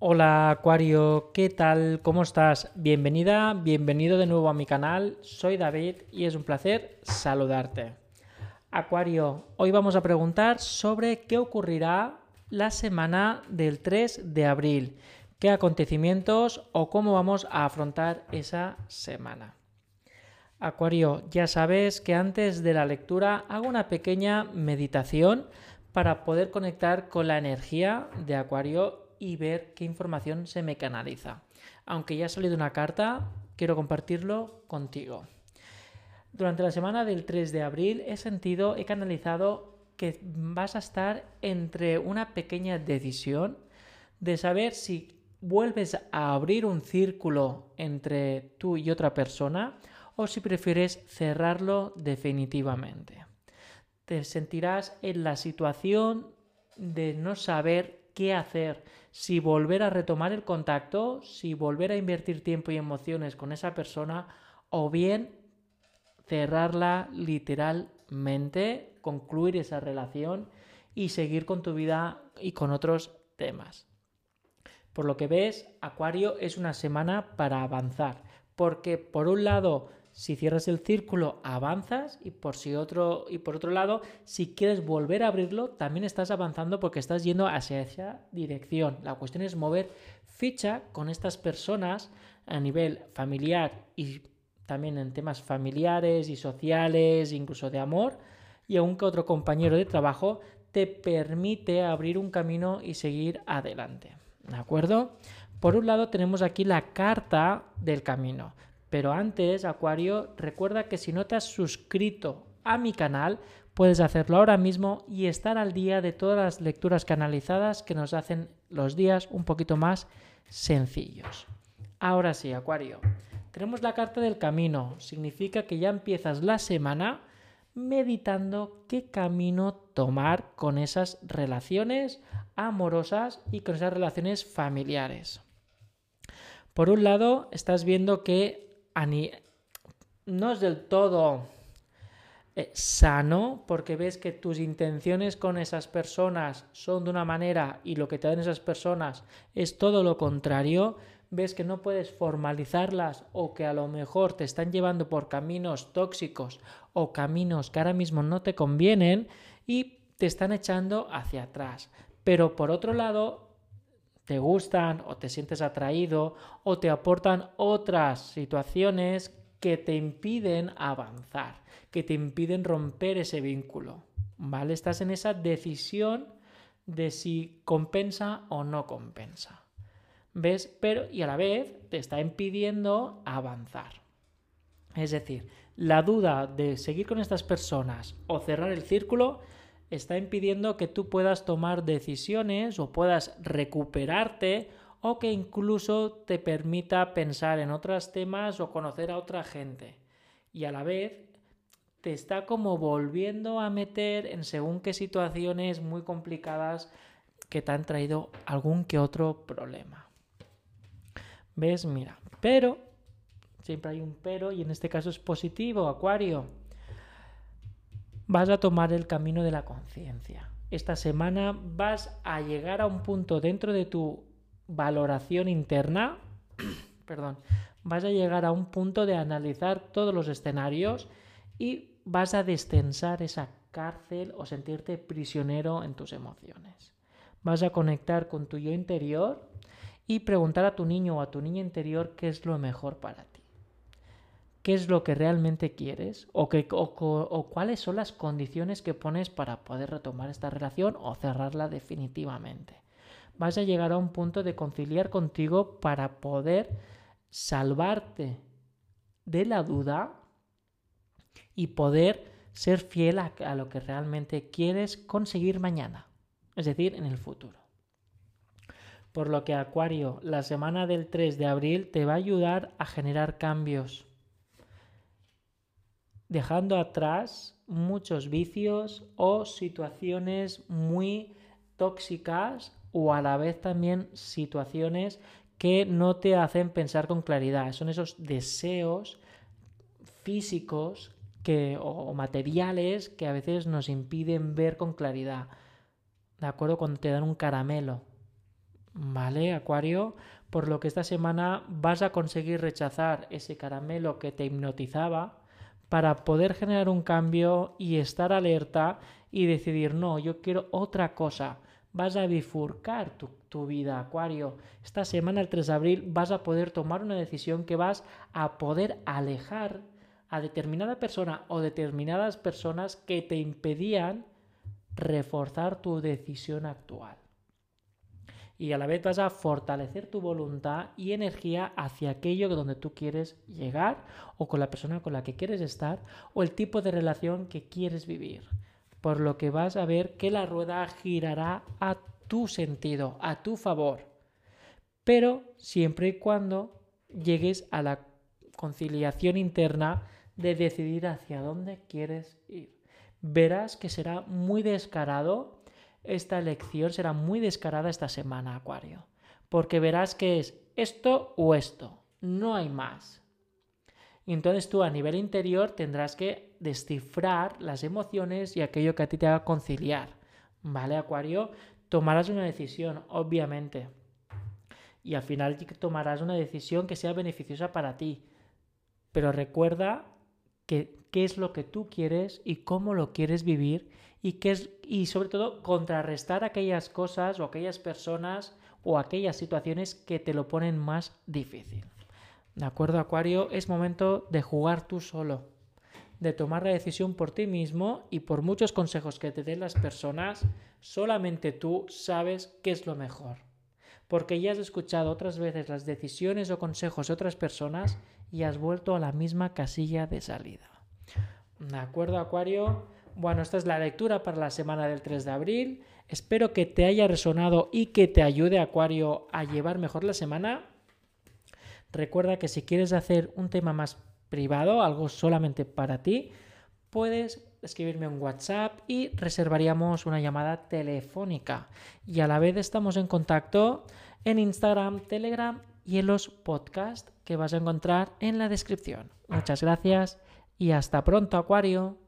Hola Acuario, ¿qué tal? ¿Cómo estás? Bienvenida, bienvenido de nuevo a mi canal. Soy David y es un placer saludarte. Acuario, hoy vamos a preguntar sobre qué ocurrirá la semana del 3 de abril, qué acontecimientos o cómo vamos a afrontar esa semana. Acuario, ya sabes que antes de la lectura hago una pequeña meditación para poder conectar con la energía de Acuario y ver qué información se me canaliza. Aunque ya ha salido una carta, quiero compartirlo contigo. Durante la semana del 3 de abril he sentido, he canalizado que vas a estar entre una pequeña decisión de saber si vuelves a abrir un círculo entre tú y otra persona o si prefieres cerrarlo definitivamente. Te sentirás en la situación de no saber qué hacer, si volver a retomar el contacto, si volver a invertir tiempo y emociones con esa persona o bien cerrarla literalmente, concluir esa relación y seguir con tu vida y con otros temas. Por lo que ves, Acuario es una semana para avanzar, porque por un lado si cierras el círculo, avanzas y por, si otro, y por otro lado, si quieres volver a abrirlo, también estás avanzando porque estás yendo hacia esa dirección. La cuestión es mover ficha con estas personas a nivel familiar y también en temas familiares y sociales, incluso de amor, y aun que otro compañero de trabajo te permite abrir un camino y seguir adelante. ¿De acuerdo? Por un lado tenemos aquí la carta del camino. Pero antes, Acuario, recuerda que si no te has suscrito a mi canal, puedes hacerlo ahora mismo y estar al día de todas las lecturas canalizadas que nos hacen los días un poquito más sencillos. Ahora sí, Acuario, tenemos la carta del camino. Significa que ya empiezas la semana meditando qué camino tomar con esas relaciones amorosas y con esas relaciones familiares. Por un lado, estás viendo que no es del todo eh, sano porque ves que tus intenciones con esas personas son de una manera y lo que te dan esas personas es todo lo contrario, ves que no puedes formalizarlas o que a lo mejor te están llevando por caminos tóxicos o caminos que ahora mismo no te convienen y te están echando hacia atrás. Pero por otro lado, te gustan o te sientes atraído o te aportan otras situaciones que te impiden avanzar, que te impiden romper ese vínculo. ¿Vale? Estás en esa decisión de si compensa o no compensa. ¿Ves? Pero y a la vez te está impidiendo avanzar. Es decir, la duda de seguir con estas personas o cerrar el círculo está impidiendo que tú puedas tomar decisiones o puedas recuperarte o que incluso te permita pensar en otros temas o conocer a otra gente. Y a la vez te está como volviendo a meter en según qué situaciones muy complicadas que te han traído algún que otro problema. ¿Ves? Mira, pero, siempre hay un pero y en este caso es positivo, Acuario vas a tomar el camino de la conciencia. Esta semana vas a llegar a un punto dentro de tu valoración interna, perdón, vas a llegar a un punto de analizar todos los escenarios y vas a destensar esa cárcel o sentirte prisionero en tus emociones. Vas a conectar con tu yo interior y preguntar a tu niño o a tu niña interior qué es lo mejor para ti qué es lo que realmente quieres o, o, cuáles son las condiciones que pones para poder retomar esta relación o cerrarla definitivamente. Vas a llegar a un punto de conciliar contigo para poder salvarte de la duda y poder ser fiel a, a lo que realmente quieres conseguir mañana, es decir, en el futuro. Por lo que Acuario, la semana del 3 de abril te va a ayudar a generar cambios dejando atrás muchos vicios o situaciones muy tóxicas o a la vez también situaciones que no te hacen pensar con claridad. Son esos deseos físicos que, o materiales que a veces nos impiden ver con claridad. ¿De acuerdo? Cuando te dan un caramelo. ¿vale, Acuario? Por lo que esta semana vas a conseguir rechazar ese caramelo que te hipnotizaba para poder generar un cambio y estar alerta y decidir, no, yo quiero otra cosa. Vas a bifurcar tu, tu, vida, Acuario. Esta semana, el 3 de abril, vas a poder tomar una decisión que vas a poder alejar a determinada persona o determinadas personas que te impedían reforzar tu decisión actual. Y a la vez vas a fortalecer tu voluntad y energía hacia aquello donde tú quieres llegar o con la persona con la que quieres estar o el tipo de relación que quieres vivir. Por lo que vas a ver que la rueda girará a tu sentido, a tu favor. Pero siempre y cuando llegues a la conciliación interna de decidir hacia dónde quieres ir verás que será muy descarado esta elección, será muy descarada esta semana, Acuario, porque verás que es esto o esto, no hay más. Y entonces tú a nivel interior tendrás que descifrar las emociones y aquello que a ti te haga conciliar. ¿Vale, Acuario? Tomarás una decisión, obviamente. Y al final tomarás una decisión que sea beneficiosa para ti. Pero recuerda que qué es lo que tú quieres y cómo lo quieres vivir y, qué es, y sobre todo contrarrestar aquellas cosas o aquellas personas o aquellas situaciones que te lo ponen más difícil. ¿De acuerdo, Acuario? Es momento de jugar tú solo, de tomar la decisión por ti mismo y por muchos consejos que te den las personas, solamente tú sabes qué es lo mejor. Porque ya has escuchado otras veces las decisiones o consejos de otras personas y has vuelto a la misma casilla de salida. ¿De acuerdo, Acuario? Bueno, esta es la lectura para la semana del 3 de abril. Espero que te haya resonado y que te ayude, Acuario, a llevar mejor la semana. Recuerda que si quieres hacer un tema más privado, algo solamente para ti, puedes escribirme un WhatsApp y reservaríamos una llamada telefónica. Y a la vez estamos en contacto en Instagram, Telegram y en los podcasts que vas a encontrar en la descripción. Muchas gracias y hasta pronto, Acuario.